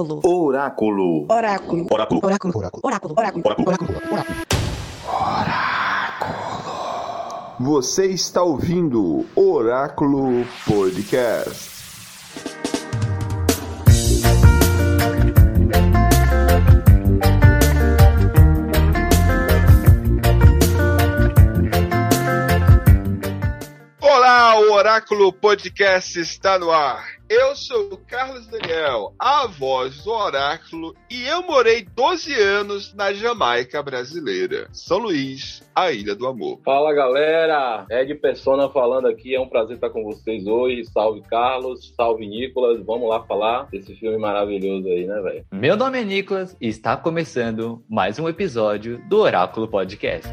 Oráculo. Oráculo. Oráculo. Oráculo. Oráculo. Oráculo. Oráculo. Oráculo. Oráculo. Você está ouvindo Oráculo Podcast. Olá, o Oráculo Podcast está no ar. Eu sou o Carlos Daniel, a voz do Oráculo, e eu morei 12 anos na Jamaica brasileira, São Luís, a Ilha do Amor. Fala galera, Ed Persona falando aqui, é um prazer estar com vocês hoje. Salve Carlos, salve Nicolas, vamos lá falar desse filme maravilhoso aí, né, velho? Meu nome é Nicolas e está começando mais um episódio do Oráculo Podcast.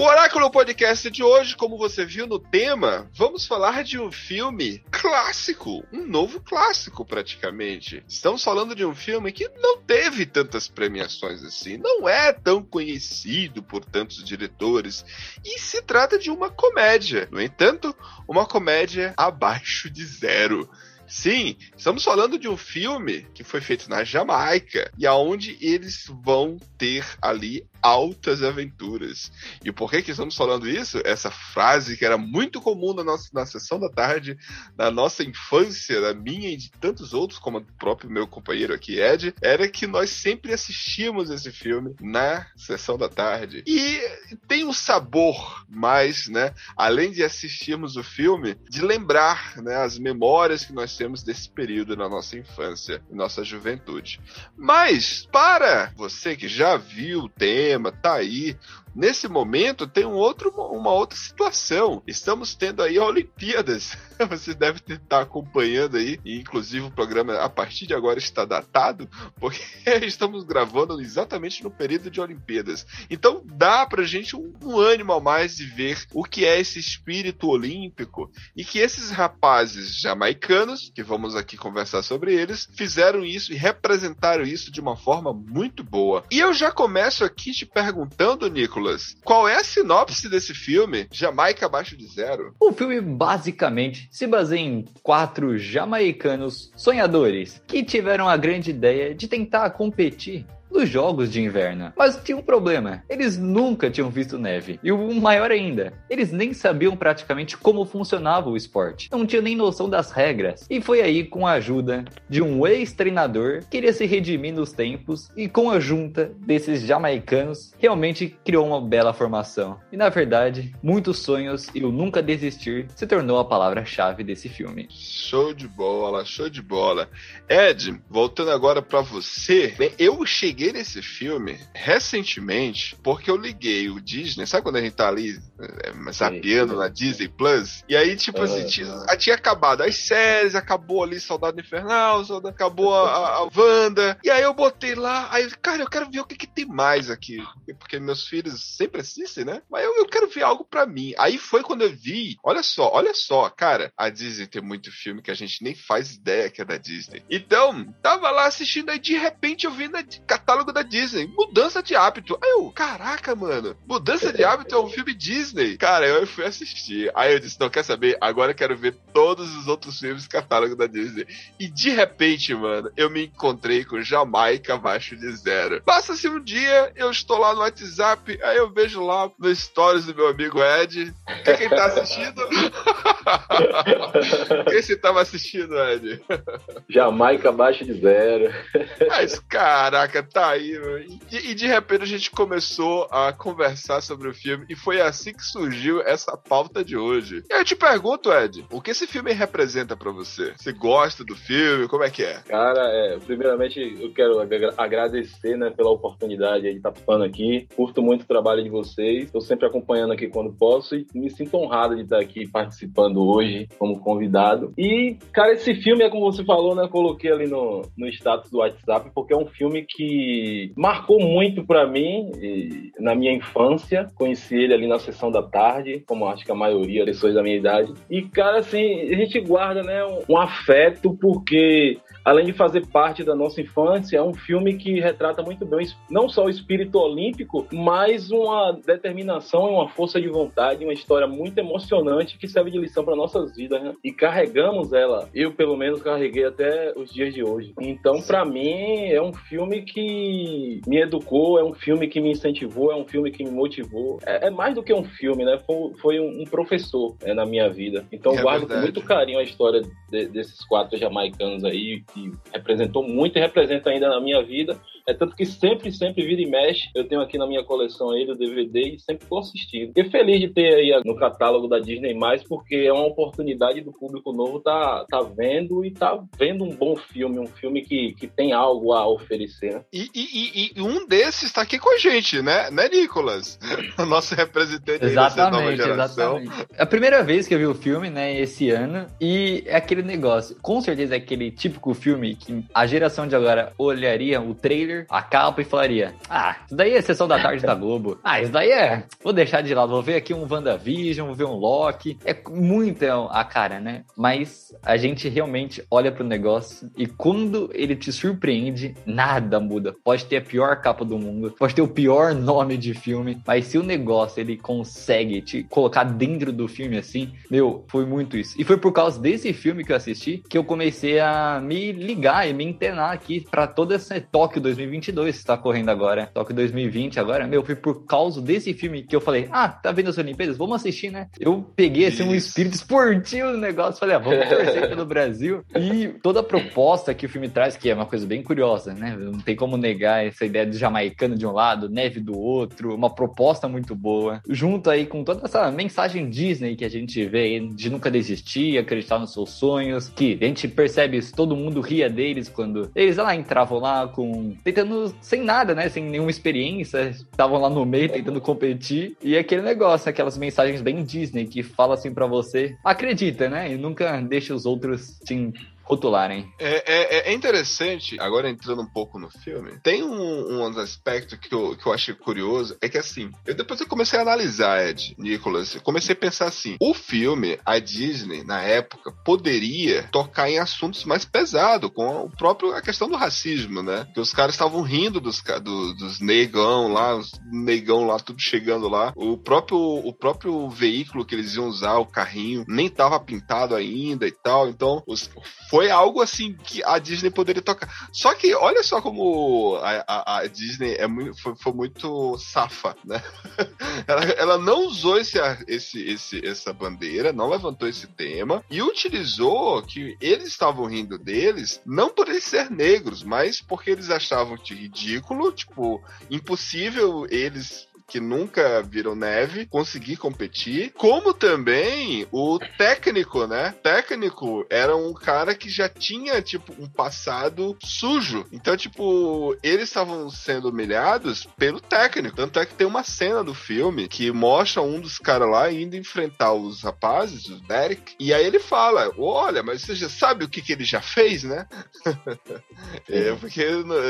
O Oráculo Podcast de hoje, como você viu no tema, vamos falar de um filme clássico, um novo clássico praticamente. Estamos falando de um filme que não teve tantas premiações assim, não é tão conhecido por tantos diretores e se trata de uma comédia. No entanto, uma comédia abaixo de zero. Sim, estamos falando de um filme que foi feito na Jamaica e aonde eles vão ter ali altas aventuras. E por que que estamos falando isso? Essa frase que era muito comum na nossa na sessão da tarde, na nossa infância, na minha e de tantos outros, como o próprio meu companheiro aqui Ed, era que nós sempre assistíamos esse filme na sessão da tarde. E tem um sabor mais, né, além de assistirmos o filme, de lembrar, né, as memórias que nós temos desse período na nossa infância, nossa juventude. Mas para você que já viu o tema, tá aí, nesse momento tem um outro, uma outra situação. Estamos tendo aí Olimpíadas. Você deve estar acompanhando aí, e inclusive o programa a partir de agora está datado, porque estamos gravando exatamente no período de Olimpíadas. Então dá pra gente um, um ânimo a mais de ver o que é esse espírito olímpico e que esses rapazes jamaicanos, que vamos aqui conversar sobre eles, fizeram isso e representaram isso de uma forma muito boa. E eu já começo aqui te perguntando, Nicolas, qual é a sinopse desse filme? Jamaica abaixo de zero. O filme basicamente se baseia em quatro jamaicanos sonhadores que tiveram a grande ideia de tentar competir nos jogos de inverno. Mas tinha um problema: eles nunca tinham visto neve. E o maior ainda, eles nem sabiam praticamente como funcionava o esporte. Não tinham nem noção das regras. E foi aí, com a ajuda de um ex-treinador, que queria se redimir nos tempos e com a junta desses jamaicanos, realmente criou uma bela formação. E na verdade, muitos sonhos e o nunca desistir se tornou a palavra-chave desse filme. Show de bola, show de bola. Ed, voltando agora para você, eu cheguei nesse filme recentemente porque eu liguei o Disney, sabe quando a gente tá ali é, zapeando na Disney Plus? E aí, tipo assim, tinha, tinha acabado as séries, acabou ali Soldado Infernal, acabou a, a, a Wanda, e aí eu botei lá, aí, cara, eu quero ver o que, que tem mais aqui, porque meus filhos sempre assistem, né? Mas eu, eu quero ver algo para mim. Aí foi quando eu vi, olha só, olha só, cara, a Disney tem muito filme que a gente nem faz ideia que é da Disney. Então, tava lá assistindo, aí de repente eu vi na catálogo da Disney, mudança de hábito. Aí eu, caraca, mano, mudança de hábito é um filme Disney. Cara, eu fui assistir. Aí eu disse, não quer saber? Agora eu quero ver todos os outros filmes catálogo da Disney. E de repente, mano, eu me encontrei com Jamaica abaixo de zero. Passa-se um dia, eu estou lá no WhatsApp, aí eu vejo lá no stories do meu amigo Ed. Que quem tá assistindo? Quem você tava assistindo, Ed? Jamaica abaixo de zero. Mas, caraca, tá aí, meu. E, e de repente a gente começou a conversar sobre o filme e foi assim que surgiu essa pauta de hoje. E eu te pergunto, Ed, o que esse filme representa pra você? Você gosta do filme? Como é que é? Cara, é, primeiramente eu quero agra- agradecer né, pela oportunidade aí de estar falando aqui. Curto muito o trabalho de vocês. Estou sempre acompanhando aqui quando posso e me sinto honrado de estar aqui participando hoje como convidado. E, cara, esse filme é como você falou, né? Coloquei ali no, no status do WhatsApp, porque é um filme que marcou muito pra mim na minha infância. Conheci ele ali na sessão da tarde, como acho que a maioria das pessoas da minha idade. E, cara, assim, a gente guarda, né, um afeto, porque além de fazer parte da nossa infância, é um filme que retrata muito bem não só o espírito olímpico, mas uma determinação e uma força de vontade, uma história muito emocionante que serve de lição para nossas vidas, né? E carregamos ela, eu pelo menos carreguei até os dias de hoje. Então, para mim, é um filme que me educou, é um filme que me incentivou, é um filme que me motivou. É, é mais do que um filme, né? Foi, foi um, um professor é, na minha vida. Então, É guardo verdade. com muito carinho a história de- desses quatro jamaicanos aí, que representou muito e representa ainda na minha vida. É tanto que sempre, sempre vira e mexe. Eu tenho aqui na minha coleção ele, o DVD, e sempre tô assistindo. Fiquei feliz de ter aí no catálogo da Disney+, porque é uma oportunidade do público novo tá, tá vendo e tá vendo um bom filme, um filme que, que tem algo a oferecer. né? E, e- e- e um desses tá aqui com a gente, né? Né, Nicolas? O nosso representante aí dessa nova Exatamente, geração. exatamente. É a primeira vez que eu vi o filme, né, esse ano, e é aquele negócio, com certeza é aquele típico filme que a geração de agora olharia o trailer, a capa e falaria: Ah, isso daí é sessão da tarde da Globo. Ah, isso daí é. Vou deixar de lado, vou ver aqui um WandaVision, vou ver um Loki. É muito a cara, né? Mas a gente realmente olha pro negócio e quando ele te surpreende, nada muda. Pode ter a pior capa do mundo, pode ter o pior nome de filme, mas se o negócio ele consegue te colocar dentro do filme assim, meu, foi muito isso. E foi por causa desse filme que eu assisti que eu comecei a me ligar e me internar aqui pra todo esse Tóquio 2022 que tá correndo agora. Tóquio 2020 agora, meu, foi por causa desse filme que eu falei: "Ah, tá vendo as Olimpíadas? Vamos assistir, né?" Eu peguei assim um espírito esportivo no negócio, falei: "Ah, vamos torcer pelo Brasil". E toda a proposta que o filme traz, que é uma coisa bem curiosa, né? Não tem como negar essa ideia do jamaicano de um lado, neve do outro, uma proposta muito boa. Junto aí com toda essa mensagem Disney que a gente vê de nunca desistir, acreditar nos seus sonhos, que a gente percebe isso, todo mundo ria deles quando eles lá entravam lá com tentando sem nada, né, sem nenhuma experiência, estavam lá no meio tentando competir. E aquele negócio, aquelas mensagens bem Disney que fala assim pra você, acredita, né, e nunca deixa os outros te rotularem. É, é- é interessante, agora entrando um pouco no filme, tem um, um aspecto que eu, que eu achei curioso, é que assim, eu depois eu comecei a analisar, Ed, Nicolas, eu comecei a pensar assim, o filme, a Disney, na época, poderia tocar em assuntos mais pesados, com o próprio, a questão do racismo, né? Que os caras estavam rindo dos, do- dos negão lá, os negão lá, tudo chegando lá, o próprio, o próprio veículo que eles iam usar, o carrinho, nem tava pintado ainda e tal, então os, foi algo assim que a Disney poderia tocar. Só que olha só como a, a- a Disney é muito, foi, foi muito safa, né? ela, ela não usou esse, esse, esse, essa bandeira, não levantou esse tema e utilizou que eles estavam rindo deles, não por eles ser negros, mas porque eles achavam ridículo, tipo, impossível eles que nunca viram neve, conseguir competir, como também o técnico, né? Técnico era um cara que já tinha, tipo, um passado sujo. Então, tipo, eles estavam sendo humilhados pelo técnico. Tanto é que tem uma cena do filme que mostra um dos caras lá indo enfrentar os rapazes, o Derek, e aí ele fala: Olha, mas você já sabe o que, que ele já fez, né? é, porque,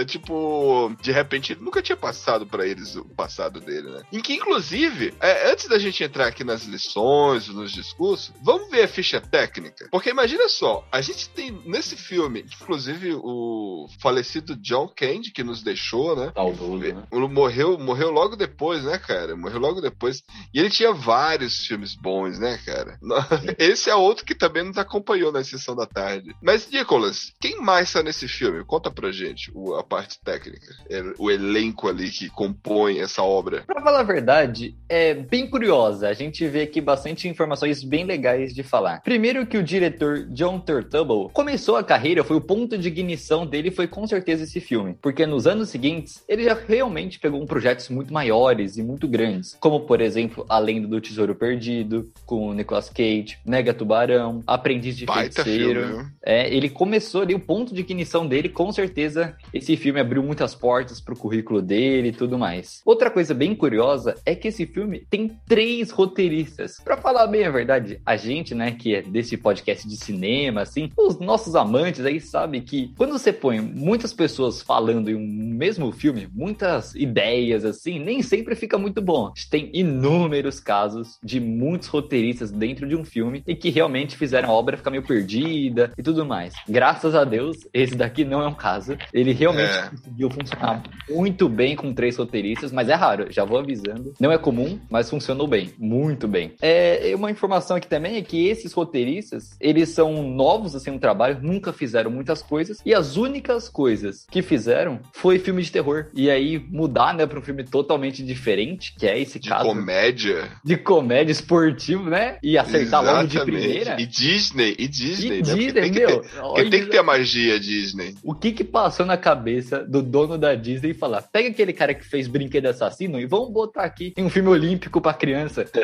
tipo, de repente ele nunca tinha passado pra eles o passado dele, né? Em que, inclusive, é, antes da gente entrar aqui nas lições, nos discursos, vamos ver a ficha técnica. Porque imagina só, a gente tem nesse filme, inclusive o falecido John Candy, que nos deixou, né? Saudoso, né? Ele Morreu, morreu logo depois, né, cara? Morreu logo depois. E ele tinha vários filmes bons, né, cara? Esse é outro que também nos acompanhou na sessão da tarde. Mas, Nicolas, quem mais tá nesse filme? Conta pra gente o- a parte técnica. é, O elenco ali que compõe essa obra. Pra falar a verdade, é bem curiosa. A gente vê aqui bastante informações bem legais de falar. Primeiro que o diretor John Turturro começou a carreira, foi o ponto de ignição dele, foi com certeza esse filme. Porque nos anos seguintes, ele já realmente pegou um projetos muito maiores e muito grandes. Como, por exemplo, A Lenda do Tesouro Perdido, com o Nicolas Cage, Mega Tubarão, Aprendiz de Baita Feiticeiro. filme? É, ele começou ali, o ponto de ignição dele, com certeza, esse filme abriu muitas portas pro currículo dele e tudo mais. Outra coisa bem curiosa é que esse filme tem três roteiristas. Pra falar bem a verdade, a gente, né, que é desse podcast de cinema, assim, os nossos amantes aí sabem que quando você põe muitas pessoas falando em um mesmo filme, muitas ideias, assim, nem sempre fica muito bom. A gente tem inúmeros casos de muitos roteiristas dentro de um filme e que realmente fizeram a obra ficar meio perdida e tudo mais. Graças a Deus, esse daqui não é um caso. Ele realmente É. conseguiu funcionar muito bem com três roteiristas, mas é raro, já vou avisando. Não é comum, mas funcionou bem, muito bem. É, uma informação aqui também é que esses roteiristas, eles são novos assim no trabalho, nunca fizeram muitas coisas e as únicas coisas que fizeram foi filme de terror. E aí mudar, né, para um filme totalmente diferente, que é esse De caso comédia. de comédia esportivo, né? E acertar logo de Exatamente. primeira. E Disney, e Disney, E né? Disney, tem que meu, ter- olha porque tem que ter a magia Disney. O que que passou na cabeça do dono da Disney e falar: pega aquele cara que fez Brinquedo Assassino e vamos botar aqui em um filme olímpico pra criança.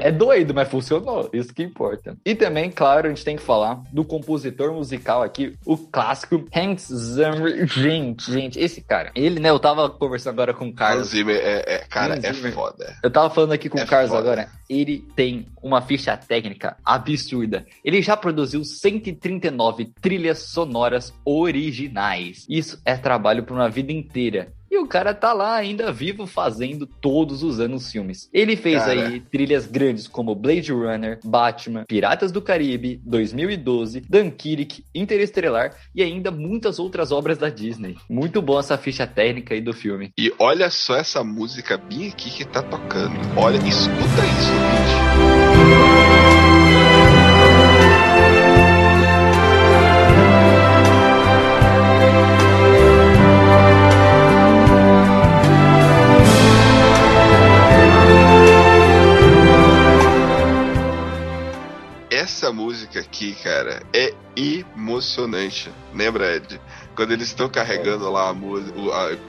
é, é doido, mas funcionou. Isso que importa. E também, claro, a gente tem que falar do compositor musical aqui, o clássico Hans Zimmer. Gente, gente, esse cara, ele, né? Eu tava conversando agora com o Hans Carlos. Zimmer é, é- cara, Hans é foda. Eu tava falando aqui com É o Carlos foda. agora. Ele tem uma ficha técnica absurda. Ele já produziu 139 trilhas sonoras originais. Isso é trabalho por uma vida inteira. E o cara tá lá ainda vivo fazendo todos os anos filmes. Ele fez Cara. aí trilhas grandes como Blade Runner, Batman, Piratas do Caribe, 2012, Dunkirk, Interestelar e ainda muitas outras obras da Disney. Muito bom essa ficha técnica aí do filme. E olha só essa música bem aqui que tá tocando. Olha, escuta isso, bicho. Essa música aqui, cara, é emocionante. Lembra, Ed? Quando eles estão carregando lá a música,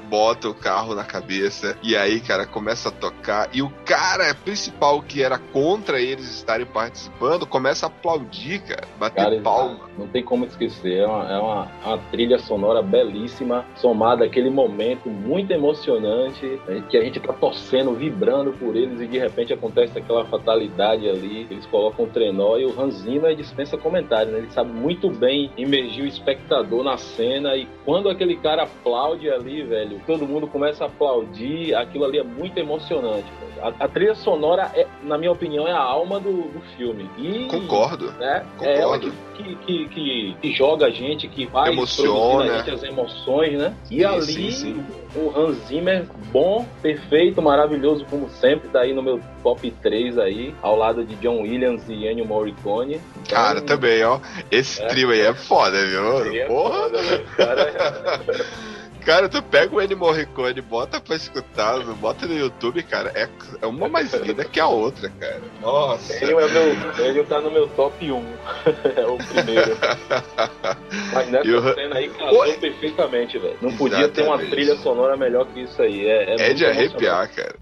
bota o carro na cabeça e aí, cara, começa a tocar. E o cara principal que era contra eles estarem participando começa a aplaudir, cara, bater Cara, palma. não tem como esquecer. É uma, é uma, uma trilha sonora belíssima, somada àquele momento muito emocionante, né, que a gente tá torcendo, vibrando por eles e de repente acontece aquela fatalidade ali. Eles colocam o trenó e o Hans Zimmer dispensa comentário, né? Ele sabe muito bem imergir o espectador na cena e quando aquele cara aplaude ali, velho, todo mundo começa a aplaudir, aquilo ali é muito emocionante. A, a trilha sonora, é, na minha opinião, é a alma do, do filme. E, Concordo. né? É ela Concordo. que, que, que, que- joga a gente, que faz Emociona. as emoções, né? E Sim, ali, sim, sim. o Hans Zimmer, bom, perfeito, maravilhoso, como sempre, tá aí no meu top 3 aí, ao lado de John Williams e Ennio Morricone. Então, Cara, também, ó. Esse É. trio aí é foda, viu? seria Porra! foda, né? Cara, Cara, tu pega o Ennio Morricone, bota pra escutar, bota no YouTube, cara, é, é uma mais linda que a outra, cara. Nossa. Ennio, é meu, Ennio tá no meu top 1. é o primeiro. Mas nessa cena aí casou Oi. perfeitamente, velho. Não podia ter uma Exatamente. trilha sonora melhor que isso aí. É, é, É de arrepiar, cara.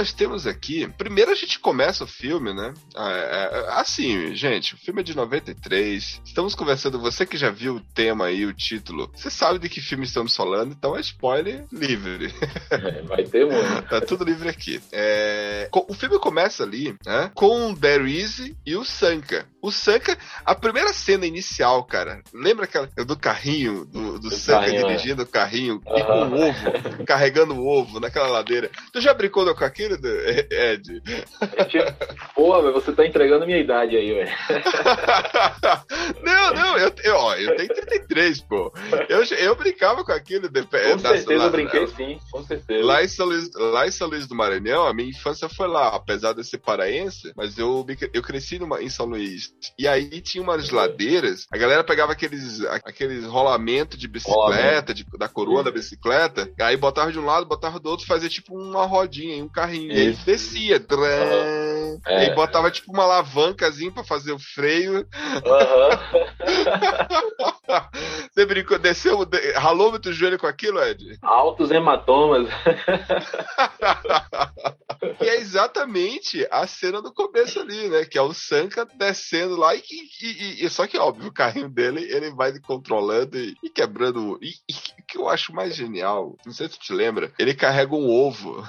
Nós temos aqui. Primeiro a gente começa o filme, né? Ah, é, é, assim, gente, o filme é de 93. Estamos conversando, você que já viu o tema aí, o título, você sabe de que filme estamos falando, então é spoiler livre. É, vai ter muito. Tá tudo livre aqui. É, O filme começa ali, né? Com o Barry e o Sanka. O Sanka, a primeira cena inicial, cara, lembra aquela do carrinho, do, do Do Sanka carrinho, é. dirigindo o carrinho e com o ovo, carregando o ovo naquela ladeira. Tu já brincou com aquilo, Ed? Pô, velho, você tá entregando minha idade aí, velho. Não, Não, eu, eu, ó, eu tenho 33, pô. Eu, eu brincava com aquilo. De, com certeza lá, eu brinquei sim, com certeza. Lá em, São Luís, lá em São Luís do Maranhão, a minha infância foi lá, apesar de eu ser paraense, mas eu, eu cresci numa, em São Luís. E aí tinha umas ladeiras, a galera pegava aqueles, aqueles rolamentos de bicicleta, de, da coroa da bicicleta, aí botava de um lado, botava do outro, fazia tipo uma rodinha, um carrinho. Isso. E aí descia. Uhum. É. E botava tipo uma alavancazinha pra fazer o freio. Uhum. Você brincou, desceu, ralou muito o joelho com aquilo, Ed? Altos hematomas. e é exatamente a cena do começo ali, né? Que é o Sanka descendo lá e, e, e só que óbvio, o carrinho dele ele vai controlando e, e quebrando. E, o que eu acho mais genial, não sei se tu te lembra, ele carrega um ovo.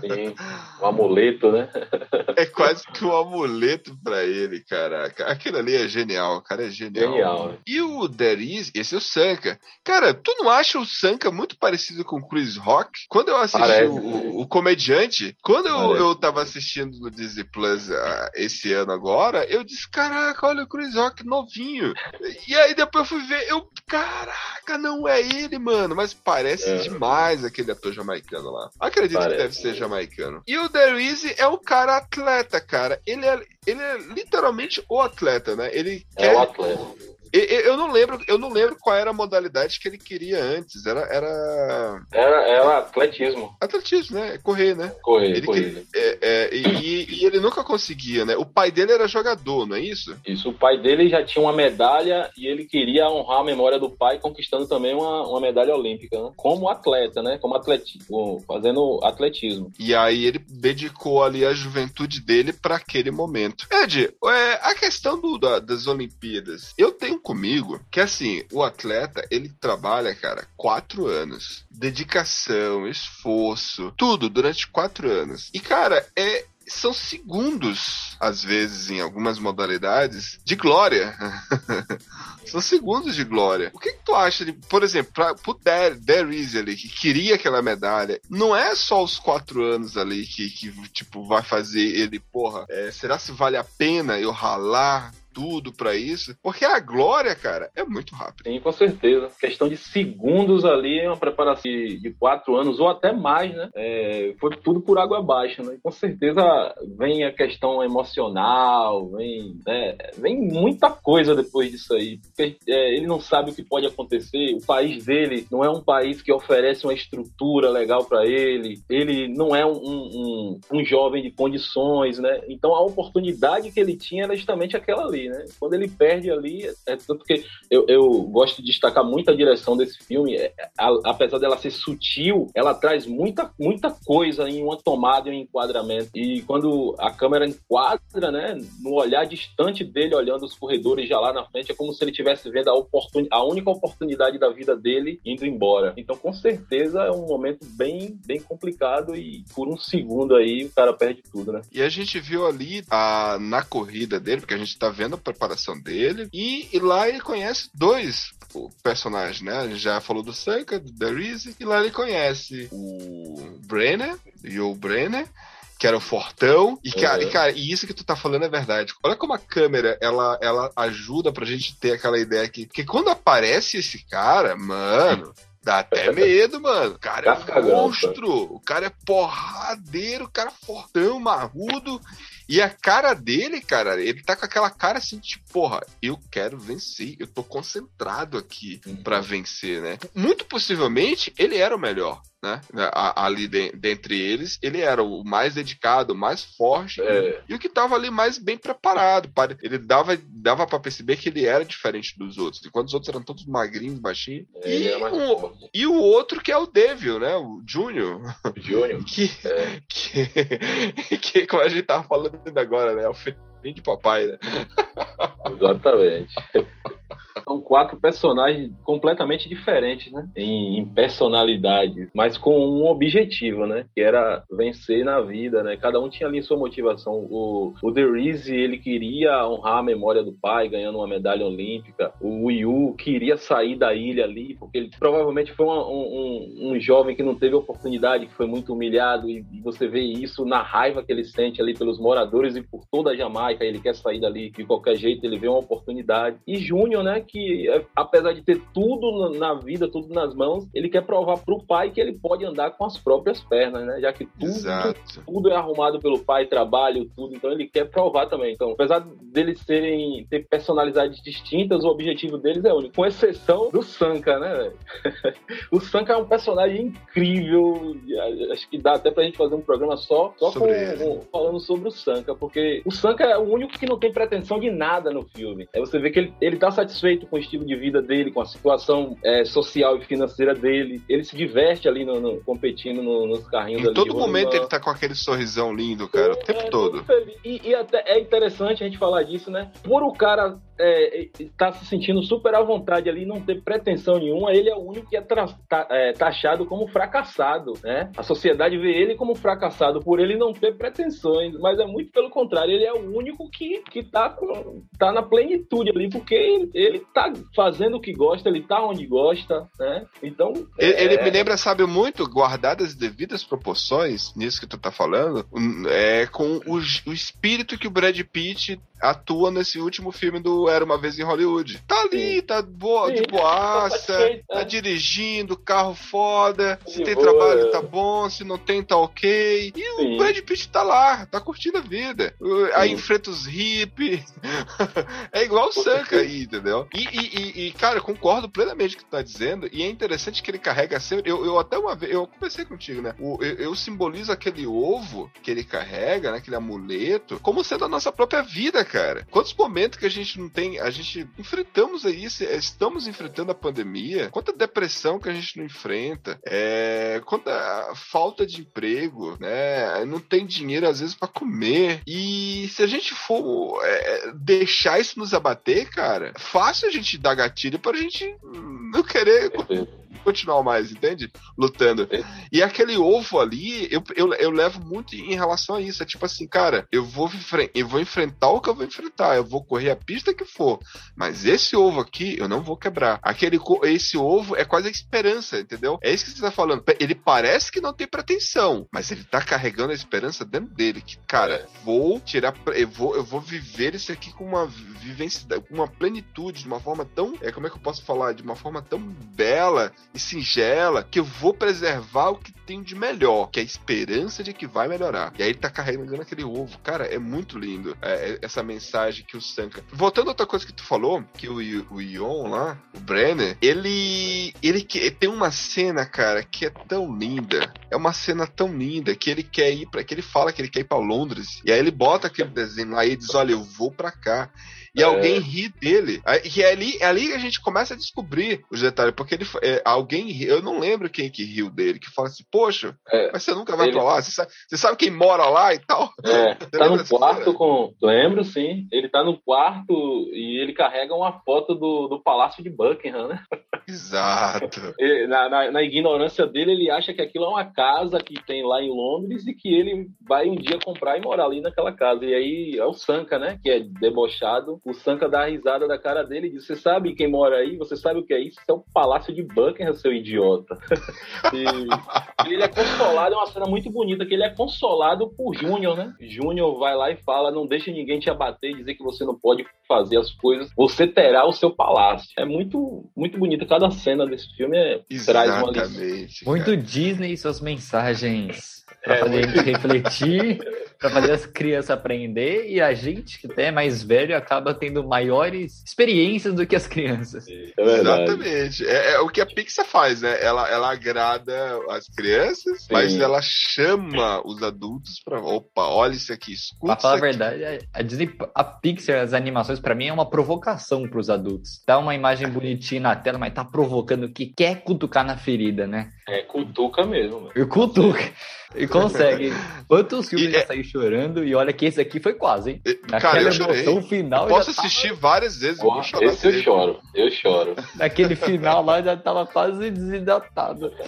Sim, um amuleto, né? é quase que um amuleto para ele, caraca. Aquilo ali é genial, cara, é genial. Genial. Né? E o Deriz, esse é o Sanka. Cara, tu não acha o Sanka muito parecido com o Chris Rock? Quando eu assisti o, o, comediante, quando eu, eu tava assistindo no Disney Plus uh, esse ano agora, eu disse, caraca, olha o Chris Rock novinho. E aí depois eu fui ver, eu, caraca, não é ele, mano, mas parece é. demais aquele ator jamaicano lá. Acredito parece. que deve ser jamaicano. E o Deriz é o cara atleta, cara. Ele é, ele é literalmente o atleta, né? Ele é quer... o atleta eu não lembro, eu não lembro qual era a modalidade que ele queria antes. Era. Era, era, era atletismo. Atletismo, né? Correr, né? Correr, ele corrida. é, é, e, e, ele nunca conseguia, né? O pai dele era jogador, não é isso? Isso, o pai dele já tinha uma medalha e ele queria honrar a memória do pai, conquistando também uma, uma medalha olímpica, né? Como atleta, né? Como atletismo, fazendo atletismo. E aí ele dedicou ali a juventude dele para aquele momento. Ed, é, a questão do, da, das Olimpíadas, eu tenho comigo que assim, o atleta, ele trabalha, cara, quatro anos. Dedicação, esforço, tudo durante quatro anos. E, cara, é, são segundos, às vezes, em algumas modalidades, de glória. são segundos de glória. O que, que tu acha de, por exemplo, pra, pro Der, Deriz ali, que queria aquela medalha, não é só os quatro anos ali que, que tipo, vai fazer ele, porra, é, será se vale a pena eu ralar tudo para isso, porque a glória, cara, é muito rápida. Sim, com certeza. Questão de segundos ali, uma preparação de quatro anos ou até mais, né? É, foi tudo por água abaixo, né? Com certeza vem a questão emocional, vem, né? vem muita coisa depois disso aí. Porque é, ele não sabe o que pode acontecer. O país dele não é um país que oferece uma estrutura legal para ele. Ele não é um, um, um jovem de condições, né? Então a oportunidade que ele tinha era justamente aquela ali né? Quando ele perde ali, é tanto que eu, eu gosto de destacar muito a direção desse filme, é, a, apesar dela ser sutil, ela traz muita, muita coisa em uma tomada e um enquadramento. E quando a câmera enquadra, né, no olhar distante dele, olhando os corredores já lá na frente, é como se ele estivesse vendo a, oportun, a única oportunidade da vida dele indo embora. Então, com certeza, é um momento bem, bem complicado e por um segundo aí o cara perde tudo, né? E a gente viu ali a, na corrida dele, porque a gente tá vendo a preparação dele. E, e lá ele conhece dois personagens, né? A gente já falou do Sanka, do Derize, e lá ele conhece o Brenner, e o Brenner, que era o Fortão. E, cara, uhum. e, cara, e isso que tu tá falando é verdade. Olha como a câmera, ela, ela ajuda pra gente ter aquela ideia aqui. Porque quando aparece esse cara, mano. Dá até medo, mano. O cara é um monstro. O cara é porradeiro, o cara é fortão, marrudo. E a cara dele, cara, ele tá com aquela cara assim, tipo, porra, eu quero vencer, eu tô concentrado aqui uhum. para vencer, né? Muito possivelmente ele era o melhor né? Ali de, dentre eles, ele era o mais dedicado, o mais forte é. e o que estava ali mais bem preparado. Para, ele dava, dava para perceber que ele era diferente dos outros, enquanto os outros eram todos magrinhos, baixinhos. É, e, um, e, o outro que é o Devil, né? O Júnior. Júnior. que, é. que, que, como a gente tava falando agora, né? É o filho de papai, né? Exatamente. São quatro personagens completamente diferentes, né? Em, em personalidade, mas com um objetivo, né? Que era vencer na vida, né? Cada um tinha ali sua motivação. O, o The Reese, ele queria honrar a memória do pai, ganhando uma medalha olímpica. O Yu queria sair da ilha ali, porque ele provavelmente foi uma, um, um, jovem que não teve oportunidade, que foi muito humilhado, e, e você vê isso na raiva que ele sente ali pelos moradores e por toda a Jamaica. Ele quer sair dali de qualquer jeito, ele vê uma oportunidade. E Júnior, né, que é, apesar de ter tudo na vida, tudo nas mãos, ele quer provar pro pai que ele pode andar com as próprias pernas, né? Já que tudo, tudo é arrumado pelo pai, trabalho, tudo. Então ele quer provar também. Então, apesar deles serem ter personalidades distintas, o objetivo deles é único, com exceção do Sanka, né? o Sanka é um personagem incrível. Acho que dá até pra gente fazer um programa só, só com, com, falando sobre o Sanka, porque o Sanka é o único que não tem pretensão de nada no filme. É você vê que ele, ele tá satisfeito com o estilo de vida dele, com a situação é, social e financeira dele. Ele se diverte ali no, no competindo no, nos carrinhos. Em todo momento ele tá com aquele sorrisão lindo, cara, é, o tempo é, todo. E, e, até é interessante a gente falar disso, né? Por o cara é, tá se sentindo super à vontade ali, não ter pretensão nenhuma, ele é o único que é, tá, é, taxado como fracassado, né? A sociedade vê ele como fracassado por ele não ter pretensões, mas é muito pelo contrário, ele é o único que, que tá, com, tá na plenitude ali, porque ele, ele tá fazendo o que gosta, ele tá onde gosta, né? Então. Ele, é... ele me lembra, sabe, muito, guardadas as devidas proporções, nisso que tu tá falando, é com o, o espírito que o Brad Pitt atua nesse último filme do Era Uma Vez em Hollywood. Tá ali, Sim. tá boa, Sim, de boaça, tá, tá dirigindo, carro foda, se tem boa. trabalho tá bom, se não tem tá ok. E Sim. o Brad Pitt tá lá, tá curtindo a vida. Aí enfrenta os hippies. é igual o Sanka aí, entendeu? E, e, e, cara, eu concordo plenamente com o que tu tá dizendo, e é interessante que ele carrega sempre. Eu, eu até uma vez, eu conversei contigo, né? O, eu, eu simbolizo aquele ovo que ele carrega, né? Aquele amuleto, como sendo a nossa própria vida, cara. Quantos momentos que a gente não tem, a gente enfrentamos aí, estamos enfrentando a pandemia, quanta depressão que a gente não enfrenta, é, quanta falta de emprego, né? Não tem dinheiro às vezes para comer. E se a gente for é, deixar isso nos abater, cara, fácil a gente dar gatilho pra gente não querer continuar mais, entende? Lutando. E aquele ovo ali, eu, eu, eu levo muito em relação a isso. É tipo assim, cara, eu vou, eu vou enfrentar o que eu vou enfrentar, eu vou correr a pista que for, mas esse ovo aqui eu não vou quebrar. Aquele, esse ovo é quase a esperança, entendeu? É isso que você tá falando. Ele parece que não tem pretensão, mas ele tá carregando a esperança dentro dele, que, cara, vou tirar, eu vou, eu vou viver isso aqui com uma vivência, com uma plenitude, de uma forma tão, é, como é que eu posso falar? De uma forma tão bela e singela que eu vou preservar o que tenho de melhor, que é a esperança de que vai melhorar. E aí ele tá carregando aquele ovo. Cara, é muito lindo é, é essa mensagem que o Sanka. Voltando a outra coisa que tu falou, que o, o Ion lá, o Brenner, ele. ele tem uma cena, cara, que é tão linda. É uma cena tão linda que ele quer ir para que ele fala que ele quer ir para Londres. E aí ele bota aquele desenho lá e diz: Olha, eu vou para cá e é. alguém ri dele. E é ali, é ali que a gente começa a descobrir os detalhes, porque ele, é, alguém, eu não lembro quem que riu dele, que fala assim, poxa, é, mas você nunca vai ele... pra lá, você sabe, você sabe, quem mora lá e tal? É, tá no quarto com, lembro sim, ele tá no quarto e ele carrega uma foto do, do Palácio de Buckingham, né? Exato. na, na, na, ignorância dele, ele acha que aquilo é uma casa que tem lá em Londres e que ele vai um dia comprar e morar ali naquela casa. E aí é o Sanka, né, que é debochado, o Sanka dá a risada da cara dele e diz: Você sabe quem mora aí? Você sabe o que é isso? Isso é o Palácio de Buckingham, seu idiota. e, e, ele é consolado, é uma cena muito bonita, que ele é consolado por Júnior, né? Júnior vai lá e fala: Não deixe ninguém te abater e dizer que você não pode fazer as coisas, você terá o seu palácio. É muito, muito bonito. Cada cena desse filme é, traz uma lição. Muito Disney e suas mensagens para é, fazer muito... refletir para fazer as crianças aprender e a gente que é mais velho acaba tendo maiores experiências do que as crianças. É Exatamente. É, é, o que a Pixar faz, né? Ela, ela agrada as crianças, Sim. mas ela chama os adultos para opa, olha isso aqui, escuta. Pra falar a verdade, a Disney, a Pixar, as animações para mim é uma provocação para os adultos. Dá uma imagem bonitinha na tela, mas tá provocando que quer cutucar na ferida, né? É, cutuca mesmo. Mano. Cutuca. E consegue. Quantos filmes E já é- saí chorando? E olha que esse aqui foi quase, hein? E, Naquela Cara, eu chorei. emoção final. Eu posso tava- assistir várias vezes, eu vou chorar esse eu choro, eu choro. Naquele final lá já tava quase desidratado.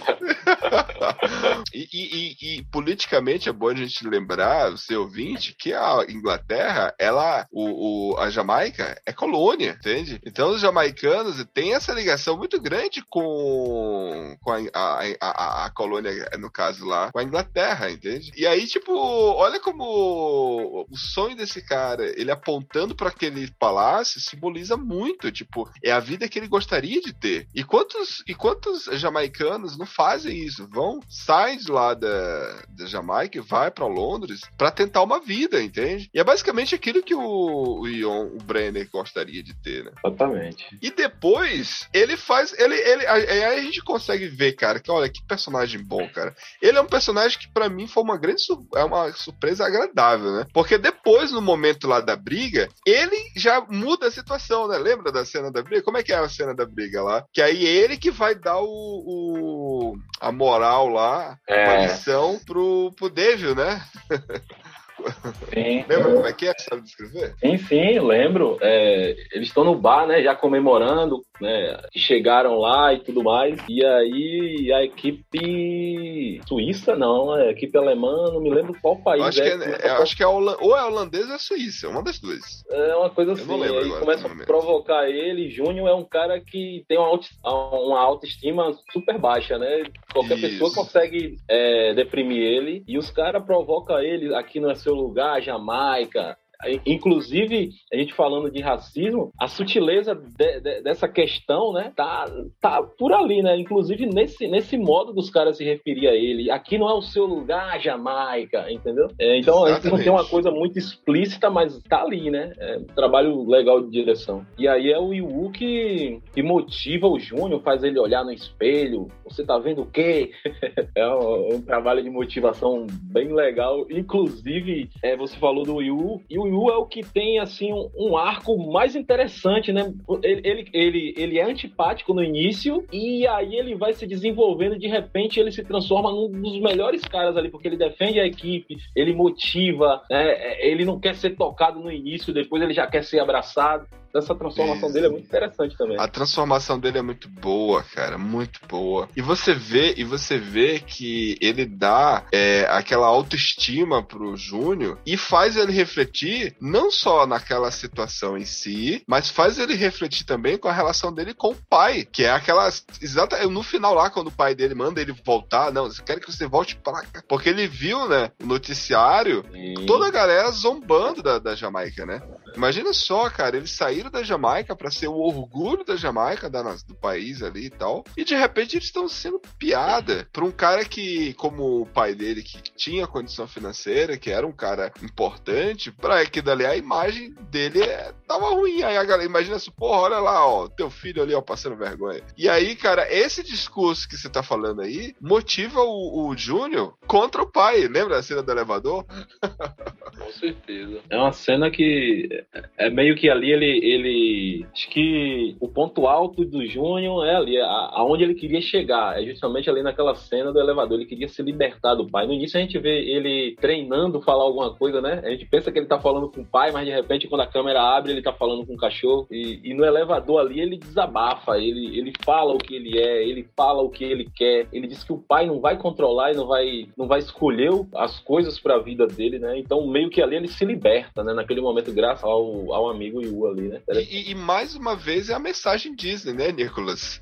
E, e- e- e politicamente é bom a gente lembrar, o seu ouvinte, que a Inglaterra, ela, o, o- a Jamaica é colônia, entende? Então os jamaicanos têm essa ligação muito grande com, com a, a, a- a colônia, no caso lá, com a Inglaterra, entende? E aí, tipo, olha como o sonho desse cara, ele apontando para aquele palácio, simboliza muito, tipo, é a vida que ele gostaria de ter. E quantos, e quantos jamaicanos não fazem isso? Vão, saem de lá da, da Jamaica e vai para Londres para tentar uma vida, entende? E é basicamente aquilo que o, o Ion, o Brenner gostaria de ter, né? Exatamente. E depois, ele faz. Ele, ele, aí a gente consegue ver, cara, que olha, que personagem bom, cara. Ele é um personagem que pra mim foi uma grande é uma surpresa agradável, né? Porque depois, no momento lá da briga, ele já muda a situação, né? Lembra da cena da briga? Como é que é a cena da briga lá? Que aí ele que vai dar o, o- a moral lá, a É, lição pro, pro Devil, né? sim. Lembra como é que é? Sabe descrever? Sim, sim, lembro. É, eles estão no bar, né, já comemorando, né, que chegaram lá e tudo mais. E aí a equipe suíça, não, a equipe alemã, não me lembro qual país Eu acho que é. é, começa é- a acho que é ou é holandês ou é suíça, uma das duas. É uma coisa Eu assim, não lembro aí agora, começa a provocar ele. Júnior é um cara que tem uma, auto, uma autoestima super baixa, né? Qualquer Isso. pessoa consegue é, deprimir ele. E os caras provocam ele, aqui não é seu lugar, Jamaica. Inclusive, a gente falando de racismo, a sutileza de- de- dessa questão, né, tá, tá por ali, né? Inclusive nesse, nesse modo dos caras se referir a ele. Aqui não é o seu lugar, Jamaica, entendeu? É, então a gente não tem uma coisa muito explícita, mas tá ali, né? É um trabalho legal de direção. E aí é o Iwu que, que motiva o Júnior, faz ele olhar no espelho. Você tá vendo o quê? é um, um trabalho de motivação bem legal. Inclusive, é, você falou do Yu, e o Yu é o que tem, assim, um, um arco mais interessante, né? Ele, ele, ele, ele é antipático no início, e aí ele vai se desenvolvendo, de repente ele se transforma num dos melhores caras ali, porque ele defende a equipe, ele motiva, né? ele não quer ser tocado no início, depois ele já quer ser abraçado. Essa transformação Isso. dele é muito interessante também. A transformação dele é muito boa, cara, muito boa. E você vê, e você vê que ele dá é, aquela autoestima pro Júnior e faz ele refletir não só naquela situação em si, mas faz ele refletir também com a relação dele com o pai, que é aquela exata no final lá quando o pai dele manda ele voltar, não, eu quero que você volte para cá, porque ele viu, né, o noticiário E- toda a galera zombando da, da Jamaica, né? Imagina só, cara, eles saíram da Jamaica pra ser o orgulho da Jamaica, da, do país ali e tal, e de repente eles estão sendo piada pra um cara que, como o pai dele, que tinha condição financeira, que era um cara importante, pra que dali a imagem dele é, tava ruim. Aí a galera imagina assim, porra, olha lá, ó, teu filho ali, ó, passando vergonha. E aí, cara, esse discurso que você tá falando aí motiva o, o Júnior contra o pai. Lembra a cena do elevador? Com certeza. É uma cena que é meio que ali ele, ele acho que o ponto alto do Júnior é ali, aonde ele queria chegar, é justamente ali naquela cena do elevador. Ele queria se libertar do pai. No início a gente vê ele treinando falar alguma coisa, né? A gente pensa que ele tá falando com o pai, mas de repente quando a câmera abre ele tá falando com o cachorro e, e no elevador ali ele desabafa, ele, ele fala o que ele é, ele fala o que ele quer. Ele diz que o pai não vai controlar e não vai, não vai escolher as coisas para a vida dele, né? Então meio que ali ele se liberta, né? Naquele momento graças ao, ao amigo Yu ali, né? E, e- e mais uma vez é a mensagem Disney, né, Nicolas?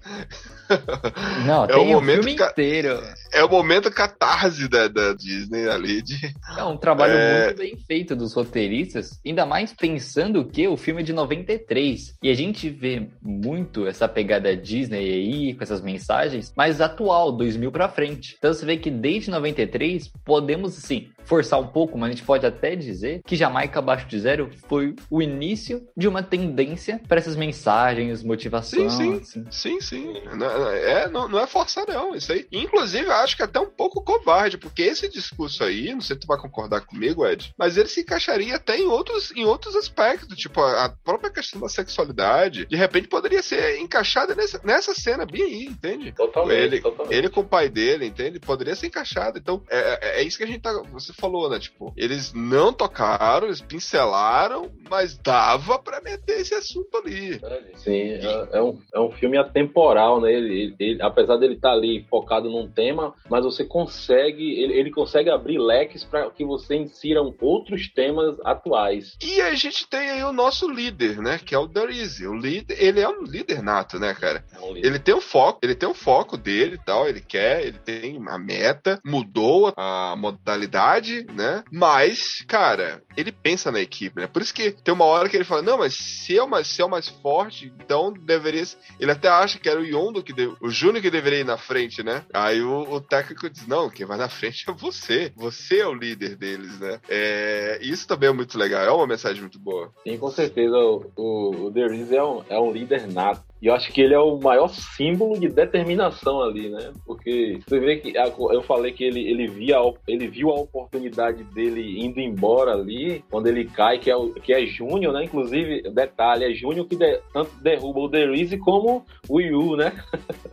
Não, É tem o o momento filme ca- inteiro. É o momento catarse da, da Disney ali de. É um trabalho É. muito bem feito dos roteiristas, ainda mais pensando que o filme é de 93. E a gente vê muito essa pegada Disney aí, com essas mensagens, mais atual, 2000 pra frente. Então você vê que desde 93 podemos, assim, forçar um pouco, mas a gente pode até dizer que Jamaica Abaixo de Zero foi o início de uma tendência para essas mensagens, motivação. Sim, sim. assim. Sim, sim. Não, é, não, não é forçar, não. Isso aí. Inclusive, eu acho que é até um pouco covarde, porque esse discurso aí, não sei se tu vai concordar comigo, Ed, mas ele se encaixaria até em outros, em outros aspectos, tipo a, a própria questão da sexualidade, de repente poderia ser encaixada nessa, nessa cena bem aí, entende? Totalmente, ele, totalmente. ele com o pai dele, entende? Poderia ser encaixado. Então, é, é- é isso que a gente tá. Você falou, né? Tipo, eles não tocaram, eles pincelaram, mas dava pra meter esse assunto ali. Sim, é, é um, é um filme atemporal, né? Ele, ele- ele- apesar dele estar ali focado num tema, mas você consegue, ele, ele consegue abrir leques para que você insira outros temas atuais. E a gente tem aí o nosso líder, né? Que é o Darizi. O líder, ele é um líder nato, né, cara? É um. Ele tem um foco, ele tem um foco dele e tal, ele quer, ele tem a meta, mudou a modalidade, né? Mas, cara, ele pensa na equipe, né? Por isso que tem uma hora que ele fala, não, mas se eu, mais, se eu mais forte, então deveria... ser-" Ele até acha que era o Yondo, que de- o Júnior que deveria ir na frente, né? Aí o, o técnico diz, não, quem vai na frente é você. Você é o líder deles, né? É, isso também é muito legal, é uma mensagem muito boa. Sim, com certeza o, o, o The é um, é um líder nato. E eu acho que ele é o maior símbolo de determinação ali, né? Porque você vê que eu falei que ele, ele, via, ele viu a oportunidade dele indo embora ali, quando ele cai, que é, o, que é Júnior, né? Inclusive, detalhe, é Júnior que de- tanto derruba o The Reese como o Yu, né?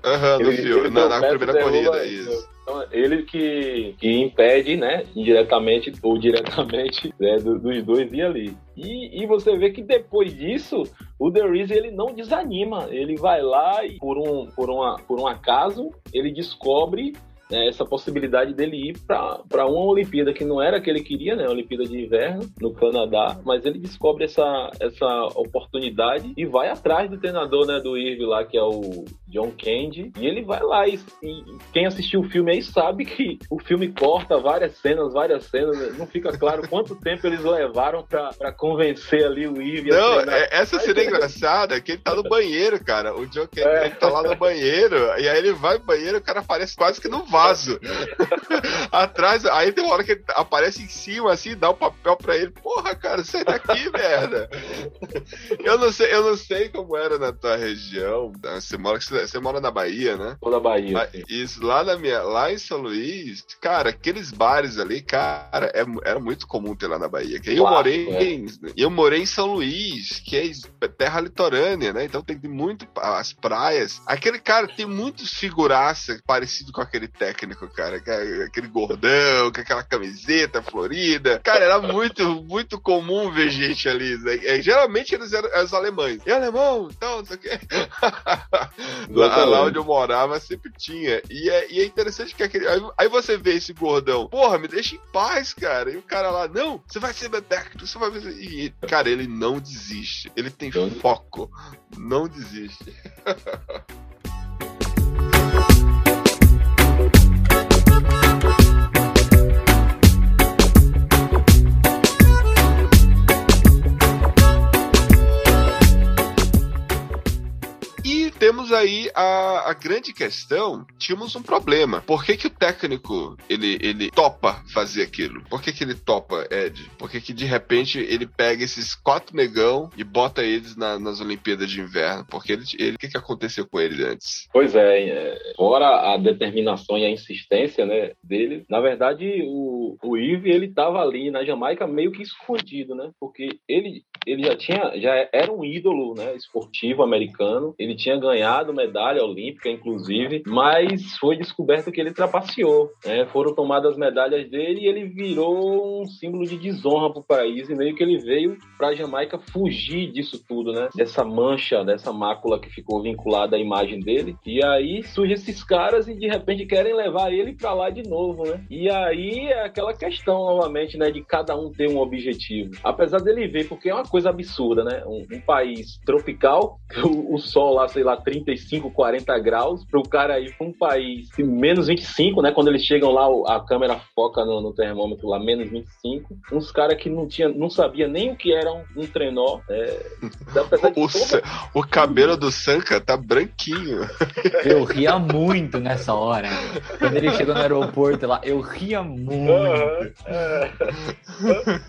Aham, no Ele- filme, ele na, na primeira corrida, isso. Então, ele que, que impede, né, indiretamente ou diretamente, né, do- dos dois ir ali. E, e você vê que depois disso, o The Reese, ele não desanima. Ele vai lá e, por um, por uma, por um acaso, ele descobre né, essa possibilidade dele ir para uma Olimpíada que não era que ele queria, né? A Olimpíada de Inverno no Canadá, mas ele descobre essa, essa oportunidade e vai atrás do treinador, né, do Irving lá, que é o John Candy, e ele vai lá e, e quem assistiu o filme aí sabe que o filme corta várias cenas, várias cenas, né? não fica claro quanto tempo eles levaram para convencer ali o a Não, é- essa cena é engraçada, que ele tá no banheiro, cara. O John Kennedy É. tá lá no banheiro, e aí ele vai no banheiro, o cara aparece quase que no vaso. Atrás, aí tem uma hora que ele aparece em cima, assim, dá o papel pra ele. Porra, cara, sai daqui, merda. Eu não sei, eu não sei como era na tua região. Você mora, você mora na Bahia, né? toda a Bahia. Lá- Isso, lá, na minha, lá em São Luís, cara, aqueles bares ali, cara, é era muito comum ter lá na Bahia. Que Eu Clássico, morei, é. em, eu morei em São Luís, que é es- terra litorânea, né? Então tem muito as praias. Aquele cara tem muitos figuraça parecido com aquele técnico, cara, é aquele gordão, com aquela camiseta florida. Cara, era muito, muito comum ver gente ali. né? É, geralmente eles eram eram os alemães. E alemão, então, não sei o quê. lá, lá onde eu morava sempre tinha. E é, e é interessante que aquele. Aí, aí você vê esse gordão, porra, me deixa em paz, cara. E o cara lá, não, você vai ser técnico, você vai ver. E, cara, ele não desiste. Ele tem Então- foco. Não desiste. Temos aí a, a grande questão, tínhamos um problema. Por que, que o técnico, ele, ele topa fazer aquilo? Por que, que ele topa, Ed? Por que, que de repente ele pega esses quatro negão e bota eles na- nas Olimpíadas de Inverno? Porque ele, ele, o que, que aconteceu com ele antes? Pois é, é, fora a determinação e a insistência né, dele, na verdade o, o Yves ele estava ali na Jamaica meio que escondido, né? Porque ele, ele já tinha, já era um ídolo né, esportivo americano, ele tinha ganhado medalha olímpica, inclusive, mas foi descoberto que ele trapaceou. Né? Foram tomadas medalhas dele e ele virou um símbolo de desonra para o país e meio que ele veio para a Jamaica fugir disso tudo, né? Dessa mancha, dessa mácula que ficou vinculada à imagem dele. E aí surgem esses caras e de repente querem levar ele para lá de novo, né? E aí é aquela questão novamente, né, de cada um ter um objetivo. Apesar dele ver, porque é uma coisa absurda, né? Um, um país tropical, o, o sol lá ser sei lá, 35, 40 graus, para o cara ir para um país de menos 25, né? Quando eles chegam lá, a câmera foca no, no termômetro lá, menos 25. Uns caras que não tinha, não sabia nem o que era um, um trenó. É, o, toda... o cabelo do Sanka tá branquinho. Eu ria muito nessa hora. Quando ele chegou no aeroporto lá, eu ria muito. Uhum, é.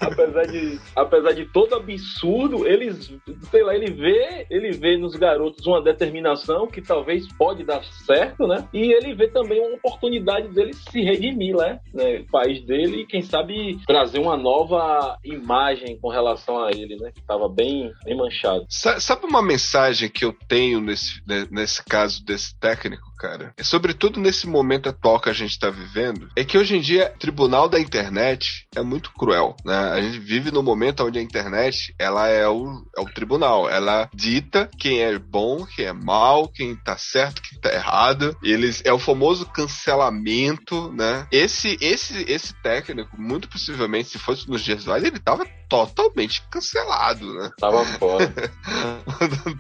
apesar, de, apesar de todo absurdo, eles, sei lá, ele vê, ele vê nos garotos uma determinação que talvez pode dar certo, né? E ele vê também uma oportunidade dele se redimir, né? né? O país dele e quem sabe trazer uma nova imagem com relação a ele, né? Que tava bem, bem manchado. Sabe uma mensagem que eu tenho nesse, nesse caso desse técnico? Cara, sobretudo nesse momento atual que a gente está vivendo, é que hoje em dia tribunal da internet é muito cruel, né? A gente vive no momento onde a internet ela é o, é o tribunal, ela dita quem é bom, quem é mal, quem tá certo, quem tá errado. Eles é o famoso cancelamento, né? Esse esse esse técnico, muito possivelmente, se fosse nos dias atuais, ele tava totalmente cancelado, né? Tava fora.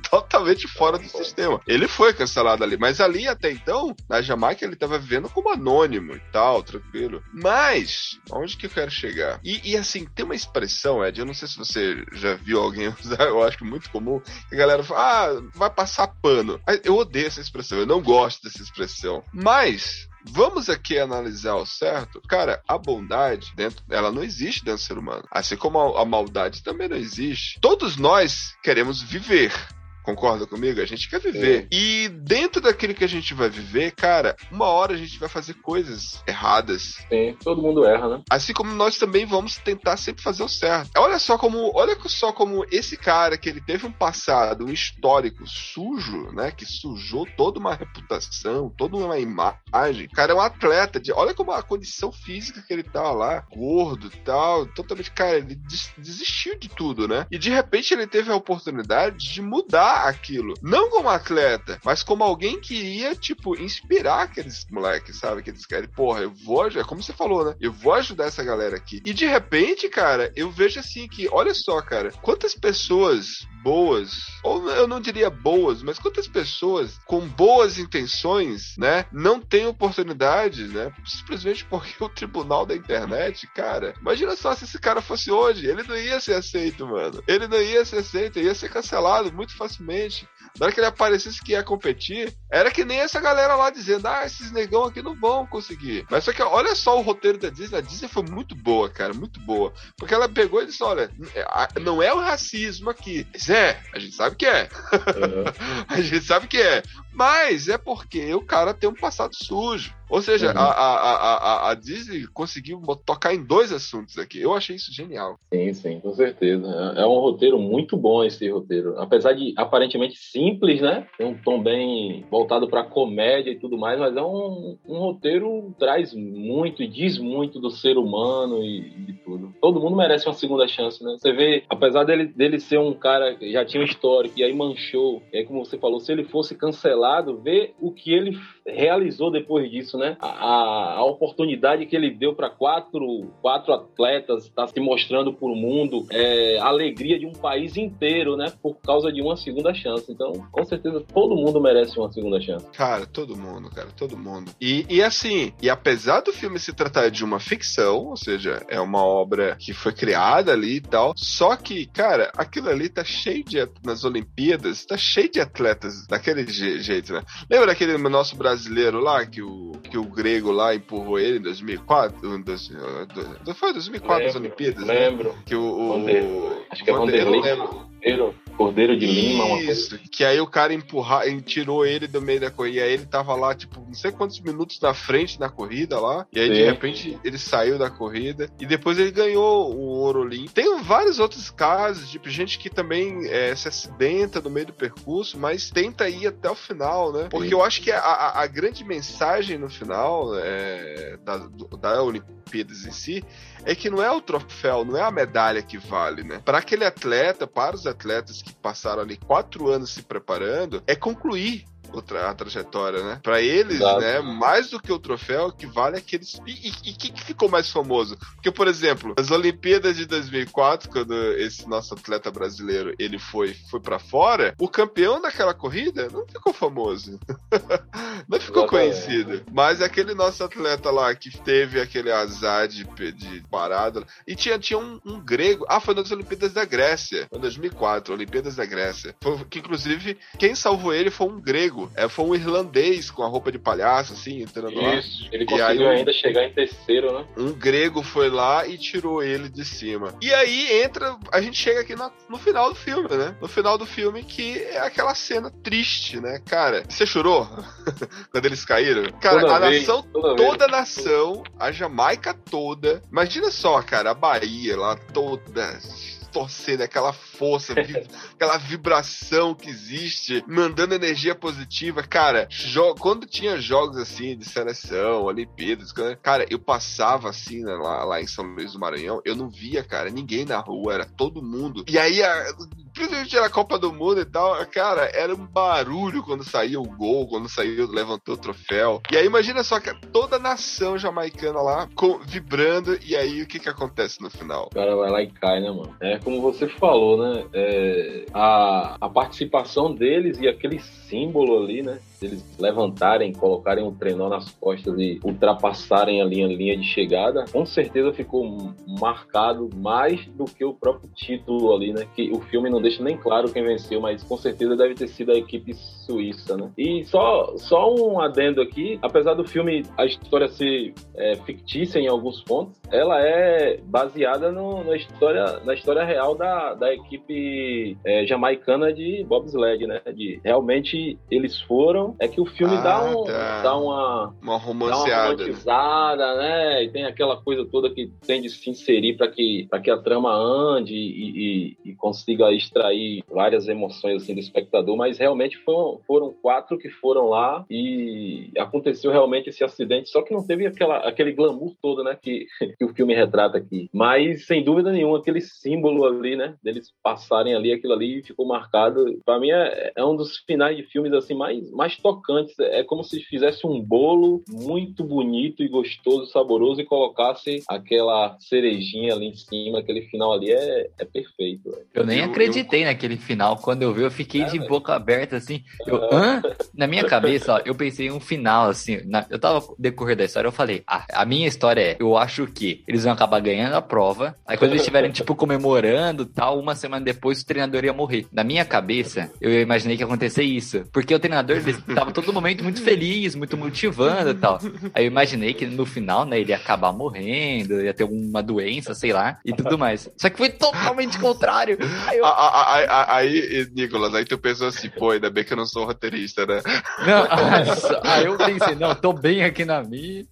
totalmente fora do sistema. Ele foi cancelado ali, mas ali até então, na Jamaica, ele tava vivendo como anônimo e tal, tranquilo. Mas, onde que eu quero chegar? E, e, assim, tem uma expressão, Ed, eu não sei se você já viu alguém usar, eu acho que muito comum, que a galera fala, ah, vai passar pano. Eu odeio essa expressão, eu não gosto dessa expressão. Mas, Vamos aqui analisar o certo. Cara, a bondade, dentro, ela não existe dentro do ser humano. Assim como a, a maldade também não existe. Todos nós queremos viver. Concorda comigo? A gente quer viver. É. E dentro daquilo que a gente vai viver, cara, uma hora a gente vai fazer coisas erradas. Sim, todo mundo erra, né? Assim como nós também vamos tentar sempre fazer o certo. Olha só como, olha só como esse cara que ele teve um passado, um histórico sujo, né, que sujou toda uma reputação, toda uma imagem. Cara é um atleta, de, olha como a condição física que ele tá lá, gordo e tal, totalmente, cara, ele desistiu de tudo, né? E de repente ele teve a oportunidade de mudar aquilo. Não como atleta, mas como alguém que iria, tipo, inspirar aqueles moleques, sabe? Aqueles caras, porra, eu vou, é como você falou, né? Eu vou ajudar essa galera aqui. E de repente, cara, eu vejo assim que, olha só, cara, quantas pessoas boas, ou eu não diria boas, mas quantas pessoas com boas intenções, né, não têm oportunidade, né, simplesmente porque o tribunal da internet, cara, imagina só se esse cara fosse hoje, ele não ia ser aceito, mano. Ele não ia ser aceito, ia ser cancelado muito facilmente. Na hora que ele aparecesse que ia competir, era que nem essa galera lá dizendo: ah, esses negão aqui não vão conseguir. Mas só que olha só o roteiro da Disney. A Disney foi muito boa, cara, muito boa. Porque ela pegou e disse: olha, não é o racismo aqui. Mas é, a gente sabe que é. Uhum. a gente sabe que é. Mas é porque o cara tem um passado sujo. Ou seja, uhum. a, a, a, a, Disney conseguiu tocar em dois assuntos aqui. Eu achei isso genial. Sim, sim, com certeza. É, é um roteiro muito bom esse roteiro. Apesar de aparentemente simples, né? Tem um tom bem voltado para comédia e tudo mais, mas é um, um roteiro que traz muito e diz muito do ser humano e, de tudo. Todo mundo merece uma segunda chance, né? Você vê, apesar dele, dele ser um cara que já tinha um histórico e aí manchou, e aí como você falou, se ele fosse cancelado, vê o que ele realizou depois disso, né? A, a oportunidade que ele deu para quatro, quatro atletas está se mostrando para o mundo, é, a alegria de um país inteiro, né? Por causa de uma segunda chance. Então, com certeza, todo mundo merece uma segunda chance. Cara, todo mundo, cara, todo mundo. E, e assim, e apesar do filme se tratar de uma ficção, ou seja, é uma obra que foi criada ali e tal, só que, cara, aquilo ali tá cheio de nas Olimpíadas, tá cheio de atletas daquele jeito, né? Lembra daquele nosso brasileiro lá que o, que o grego lá empurrou ele em 2004? Dois, foi 2004 lembro, as Olimpíadas? Né? Lembro. Né? Que o, o, Acho que é Vanderlei. Cordeiro, Cordeiro de Lima, uma coisa. Que aí o cara empurrar, tirou ele do meio da corrida. E aí ele tava lá, tipo, não sei quantos minutos na frente na corrida lá. E aí, Sim. de repente, ele saiu da corrida. E depois ele ganhou o ouro olímpico. Tem vários outros casos, tipo, gente que também é, se acidenta no meio do percurso, mas tenta ir até o final, né? Porque Sim. eu acho que a, a, a, grande mensagem no final é, da, da Olimpíadas em si é que não é o troféu, não é a medalha que vale, né? Para aquele atleta, para os atletas que passaram ali quatro anos se preparando, é concluir a trajetória, né? Pra eles, Exato. né, mais do que o troféu, que vale é aqueles. E o que, que ficou mais famoso? Porque, por exemplo, as Olimpíadas de 2004, quando esse nosso atleta brasileiro ele foi, foi para fora, o campeão daquela corrida não ficou famoso. não ficou Exatamente. conhecido. Mas aquele nosso atleta lá que teve aquele azar de, de parada. E tinha, tinha um, um grego. Ah, foi nas Olimpíadas da Grécia. Foi em 2004, Olimpíadas da Grécia. Foi, que inclusive quem salvou ele foi um grego. É, foi um irlandês com a roupa de palhaço, assim, entrando lá. Isso. Ele E conseguiu aí, ainda chegar em terceiro, né? Um grego foi lá e tirou ele de cima. E aí entra. A gente chega aqui no, no final do filme, né? No final do filme, que é aquela cena triste, né? Cara, você chorou quando eles caíram? Cara, Toda a vez, nação toda toda a nação, a Jamaica toda. Imagina só, cara, a Bahia lá toda torcendo aquela força, vi- aquela vibração que existe, mandando energia positiva. Cara, quando tinha jogos assim de seleção, Olimpíadas, cara, eu passava assim né, lá, lá em São Luís do Maranhão, eu não via, cara, ninguém na rua, era todo mundo. E aí, a- principalmente na Copa do Mundo e tal, cara, era um barulho quando saía o gol, quando saía, levantou o troféu. E aí, imagina só que toda a nação jamaicana lá com- vibrando, e aí o que que acontece no final? O cara vai lá e cai, né, mano? É como você falou, né? É, a, a participação deles e aquele símbolo ali, né? Eles levantarem, colocarem o trenó nas costas e ultrapassarem a linha de chegada, com certeza ficou marcado mais do que o próprio título ali, né? Que o filme não deixa nem claro quem venceu, mas com certeza deve ter sido a equipe suíça, né? E só, só um adendo aqui, apesar do filme, a história ser é, fictícia em alguns pontos, ela é baseada no- na, história, na história real da, da equipe é, jamaicana de bobsled, né? De, realmente eles foram, é que o filme Ah, dá, um, tá. dá uma Uma dá uma romanceada. romantizada, né? E tem aquela coisa toda que tem de se inserir para que, pra que a trama ande e, e- e consiga extrair várias emoções assim, do espectador, mas realmente foram, foram quatro que foram lá e aconteceu realmente esse acidente, só que não teve aquela, aquele glamour todo, né? Que, que o filme retrata aqui. Mas, sem dúvida nenhuma, aquele símbolo ali, né? Deles passarem ali, aquilo ali ficou marcado. Para mim, é, é um dos finais de filmes assim mais, mais tocantes. É como se fizesse um bolo muito bonito e gostoso, saboroso e colocasse aquela cerejinha ali em cima. Aquele final ali é, é perfeito. velho. Eu nem Eu- acreditei naquele final. Quando eu vi, eu fiquei É, de velho. boca aberta, assim. Eu, hã? Na minha cabeça, ó, eu pensei em um final, assim. na- eu tava decorrer da história, eu falei, ah, a minha história é, eu acho que eles vão acabar ganhando a prova. Aí quando eles estiverem, tipo, comemorando tal, uma semana depois o treinador ia morrer. Na minha cabeça, eu imaginei que ia acontecer isso. Porque o treinador tava todo momento muito feliz, muito motivando e tal. Aí eu imaginei que no final, né, ele ia acabar morrendo, ia ter uma doença, sei lá, e tudo mais. Só que foi totalmente contrário. Aí eu, A- a- a- a- Aí, Nicolas, aí tu pensou assim, pô, ainda bem que eu não sou roteirista, né? Não, aí eu pensei, não, tô bem aqui na minha.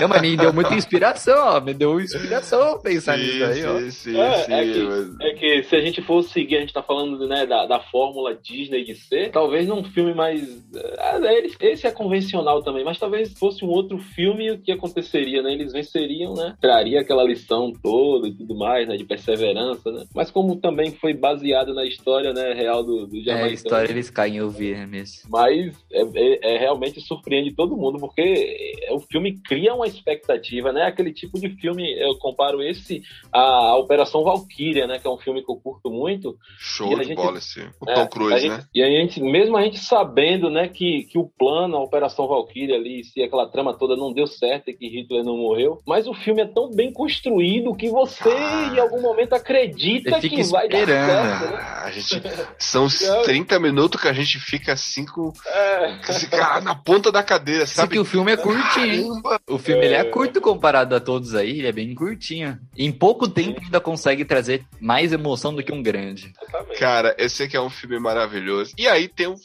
Não, mas me deu muita inspiração, ó. Me deu inspiração pensar nisso aí, ó. sim, sim, É, sim, é que- mas- É que se a gente for seguir, a gente tá falando né, da, da fórmula Disney de ser, talvez num filme mais. Ah, ele- Esse é convencional também, mas talvez fosse um outro filme o que aconteceria, né? Eles venceriam, né? Traria aquela lição toda e tudo mais, né? De perseverança, né? Mas como também foi baseado na história né, real do, do É, a história eles caem em ouvir mesmo. mas é, é- é realmente surpreende todo mundo, porque é- o filme cria uma expectativa, né? Aquele tipo de filme, eu comparo esse à Operação Valkyria, né? Que é um filme que eu curto muito. Show de gente- bola esse. O É, Tom a Cruise, gente- né? E a gente, mesmo a gente sabendo, né, que, que o plano, a Operação Valkyria ali, se aquela trama toda não deu certo e que Hitler não morreu, mas o filme é tão bem construído que você, Ah. em algum momento, acredita que vai dar esperando. certo, né? Ah, a gente, são uns 30 minutos que a gente fica assim com, É. com esse cara na ponta da cadeira, Só sabe? que o filme é curtinho? Caramba! O filme ele é É. curto comparado a todos aí, ele é bem curtinho. Em pouco tempo ainda consegue trazer mais emoção do que um grande. Cara, eu sei que é um filme maravilhoso. E aí tem um.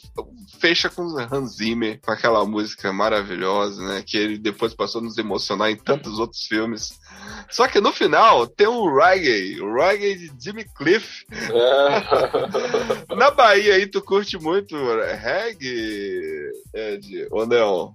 Fecha com Hans Zimmer, com aquela música maravilhosa, né? Que ele depois passou a nos emocionar em tantos outros filmes. Só que no final tem um reggae, o reggae de Jimmy Cliff. É. Na Bahia aí, tu curte muito reggae, Ed, ou não?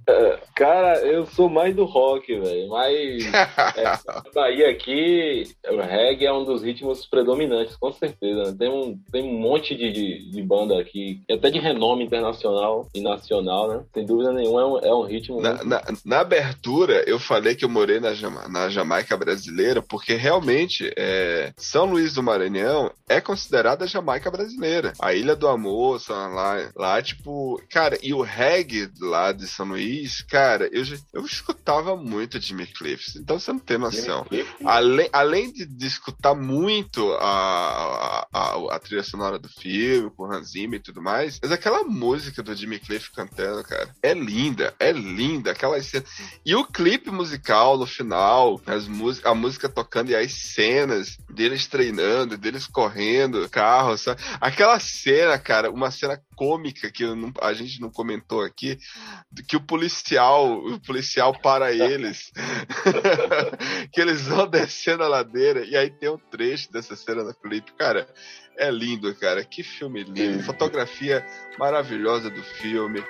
Cara, eu sou mais do rock, velho. Mas é, na Bahia aqui, o reggae é um dos ritmos predominantes, com certeza. né? Tem um, tem um monte de, de, de banda aqui, até de renome internacional e nacional, né? Sem dúvida nenhuma, é um, é um ritmo Na, muito na- na abertura, eu falei que eu morei na, Jama- na Jamaica brasileira, porque realmente é, São Luís do Maranhão é considerada a Jamaica brasileira. A Ilha do Amor, lá, lá, tipo. Cara, e o reggae lá de São Luís, cara, eu, eu escutava muito Jimmy Cliff, então você não tem noção. Além, além de, de escutar muito a, a, a- a trilha sonora do filme, com Hans Zimmer e tudo mais, mas aquela música do Jimmy Cliff cantando, cara, é linda, é linda. Aquela cena. E o clipe musical no final, as mús- a música tocando e as cenas deles treinando, deles correndo, carro, sabe? Aquela cena, cara, uma cena cômica que não- a gente não comentou aqui, que o policial, o policial para eles, que eles vão descendo a ladeira e aí tem um trecho dessa cena no clipe, cara. É lindo, cara. Que filme lindo. Fotografia maravilhosa do filme.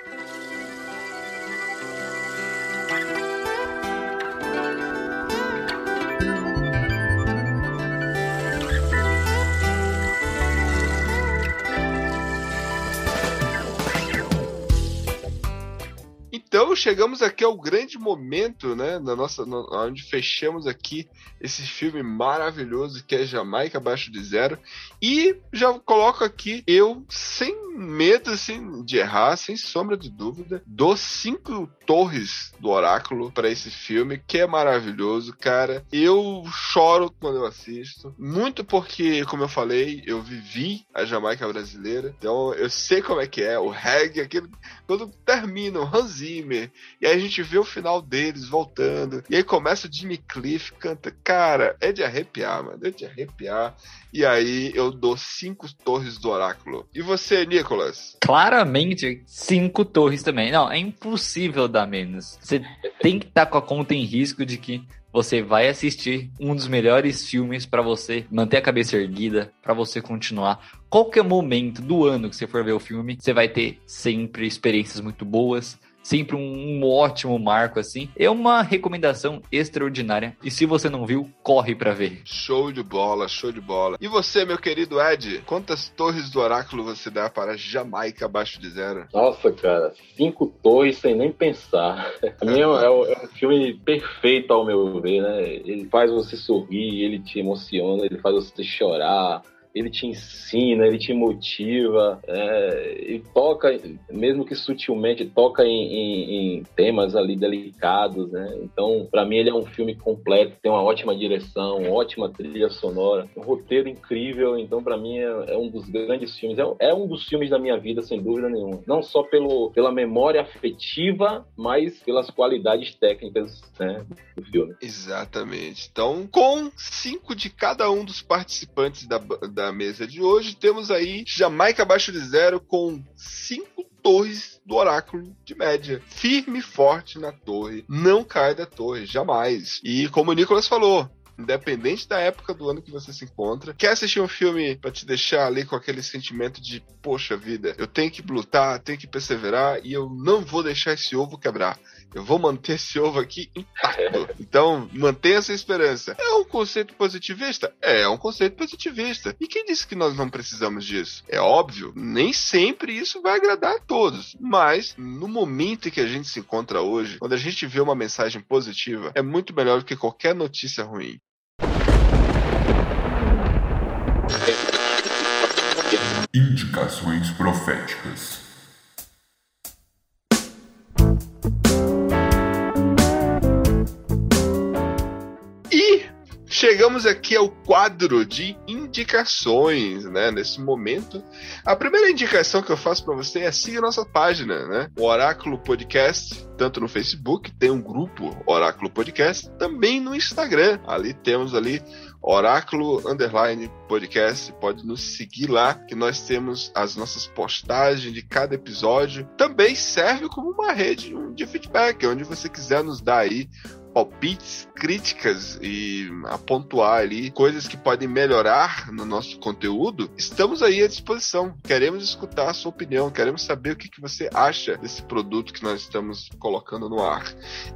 Chegamos aqui ao grande momento, né, na nossa, no- onde fechamos aqui esse filme maravilhoso que é Jamaica abaixo de zero e já coloco aqui eu sem medo assim, de errar, sem sombra de dúvida, dou cinco torres do oráculo para esse filme que é maravilhoso, cara. Eu choro quando eu assisto, muito porque, como eu falei, eu vivi a Jamaica brasileira, então eu sei como é que é o reggae, aquele quando termina o Hans Zimmer, e aí a gente vê o final deles voltando, e aí começa o Jimmy Cliff, canta, cara, é de arrepiar, mano, é de arrepiar, e aí eu dou cinco torres do oráculo. E você, Nicolas? Claramente, cinco torres também. Não, é impossível dar menos. Você tem que estar com a conta em risco de que você vai assistir um dos melhores filmes pra você manter a cabeça erguida, pra você continuar. Qualquer momento do ano que você for ver o filme, você vai ter sempre experiências muito boas. Sempre um, ótimo marco assim. É uma recomendação extraordinária. E se você não viu, corre pra ver. Show de bola, show de bola. E você, meu querido Ed, quantas torres do oráculo você dá para Jamaica abaixo de zero? Nossa, cara, cinco torres sem nem pensar. É é um- é um filme perfeito ao meu ver, né? Ele faz você sorrir, ele te emociona, ele faz você chorar. Ele te ensina, ele te motiva, é, ele toca, mesmo que sutilmente, toca em, em- em temas ali delicados, né? Então, pra mim, ele é um filme completo, tem uma ótima direção, ótima trilha sonora, um roteiro incrível. Então, pra mim, é, é um dos grandes filmes, é, é um dos filmes da minha vida, sem dúvida nenhuma. Não só pelo, pela memória afetiva, mas pelas qualidades técnicas né, do filme. Exatamente. Então, com cinco de cada um dos participantes da, da mesa de hoje, temos aí Jamaica abaixo de zero com cinco torres do oráculo de média. Firme e forte na torre. Não cai da torre, jamais. E como o Nicolas falou, Independente da época do ano que você se encontra, quer assistir um filme pra te deixar ali com aquele sentimento de, poxa vida, eu tenho que lutar, tenho que perseverar e eu não vou deixar esse ovo quebrar. Eu vou manter esse ovo aqui intacto. Então, mantenha essa esperança. É um conceito positivista? É um conceito positivista. E quem disse que nós não precisamos disso? É óbvio, nem sempre isso vai agradar a todos. Mas, no momento em que a gente se encontra hoje, quando a gente vê uma mensagem positiva, é muito melhor do que qualquer notícia ruim. Indicações proféticas. Chegamos aqui ao quadro de indicações, né? Nesse momento, a primeira indicação que eu faço para você é siga nossa página, né? O Oráculo Podcast, tanto no Facebook, tem um grupo Oráculo Podcast, também no Instagram. Ali temos ali Oráculo Underline Podcast, pode nos seguir lá, que nós temos as nossas postagens de cada episódio. Também serve como uma rede de feedback, onde você quiser nos dar aí palpites, críticas e a pontuar ali coisas que podem melhorar no nosso conteúdo, estamos aí à disposição. Queremos escutar a sua opinião, queremos saber o que, que você acha desse produto que nós estamos colocando no ar.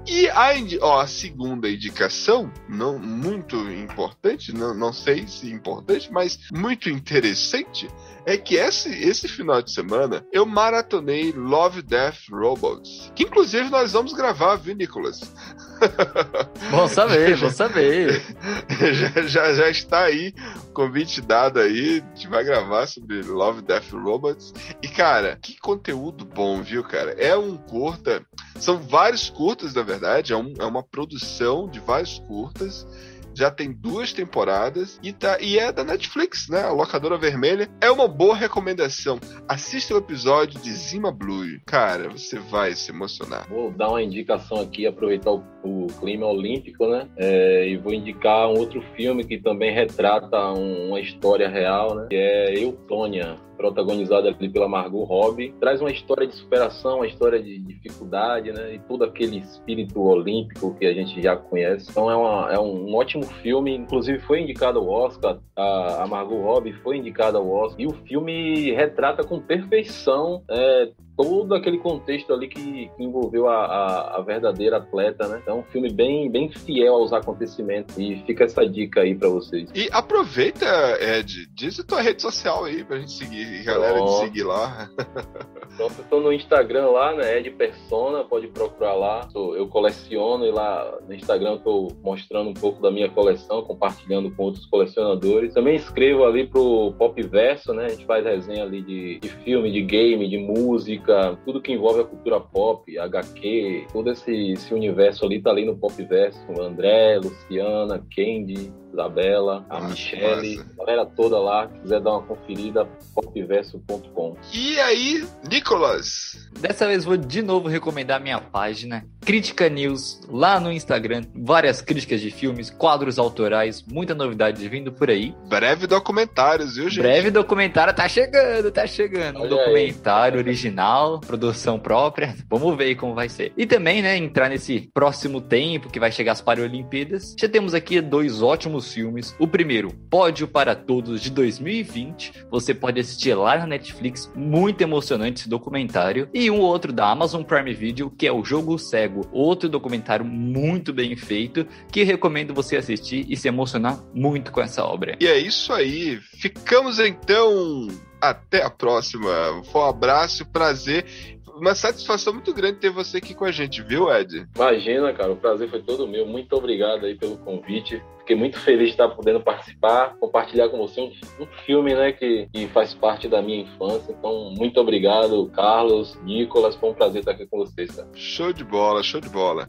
E a, ó, a segunda indicação, não muito importante, não, não sei se importante, mas muito interessante, é que esse, esse final de semana eu maratonei Love, Death, Robots. Que inclusive nós vamos gravar, viu, Nicolas? Bom saber, bom saber. já, já, já está aí, convite dado aí. A gente vai gravar sobre Love, Death, Robots. E, cara, que conteúdo bom, viu, cara? É um curta. São vários curtas, na verdade. É, um, é uma produção de vários curtas já tem duas temporadas e, tá, e é da Netflix, né? A locadora vermelha. É uma boa recomendação. Assista o episódio de Zima Blue. Cara, você vai se emocionar. Vou dar uma indicação aqui, aproveitar o, o clima olímpico, né? É, e vou indicar um outro filme que também retrata um, uma história real, né? Que é Eutônia protagonizada ali pela Margot Robbie, traz uma história de superação, uma história de dificuldade, né? E todo aquele espírito olímpico que a gente já conhece. Então é, uma, é um ótimo filme, inclusive foi indicado ao Oscar, a, a Margot Robbie foi indicada ao Oscar, e o filme retrata com perfeição é, todo aquele contexto ali que, que envolveu a, a, a, verdadeira atleta, né? Então, é um filme bem, bem fiel aos acontecimentos e fica essa dica aí para vocês. E aproveita, Ed, diz a tua rede social aí pra gente seguir, galera, de seguir lá. Pronto, eu tô no Instagram lá, né? Ed Persona, pode procurar lá. Eu coleciono e lá no Instagram eu tô mostrando um pouco da minha coleção, compartilhando com outros colecionadores. Também escrevo ali pro Pop Verso, né? A gente faz resenha ali de, de filme, de game, de música música, tudo que envolve a cultura pop, HQ, todo esse, esse universo ali tá ali no Pop Verso. André, Luciana, Candy, Isabela, a Michelle, a galera toda lá, se quiser dar uma conferida, popverso.com. E aí, Nicolas? Dessa vez vou de novo recomendar minha página, Crítica News, lá no Instagram. Várias críticas de filmes, quadros autorais, muita novidade vindo por aí. Breve documentários, viu, gente? Breve documentário, tá chegando, tá chegando. Olha um documentário aí. original, produção própria. Vamos ver como vai ser. E também, né, entrar nesse próximo tempo que vai chegar as Paralimpíadas. Já temos aqui dois ótimos filmes. O primeiro, Pódio para Todos, de 2020. Você pode assistir lá na Netflix, muito emocionante esse documentário. E um outro da Amazon Prime Video, que é o Jogo Cego, outro documentário muito bem feito, que recomendo você assistir e se emocionar muito com essa obra. E é isso aí. Ficamos então até a próxima. Um abraço, prazer uma satisfação muito grande ter você aqui com a gente, viu, Ed? Imagina, cara, o prazer foi todo meu. Muito obrigado aí pelo convite. Fiquei muito feliz de estar podendo participar, compartilhar com você um, um filme, né, que, que, faz parte da minha infância. Então, muito obrigado, Carlos, Nicolas. Foi um prazer estar aqui com vocês, cara. Show de bola, show de bola.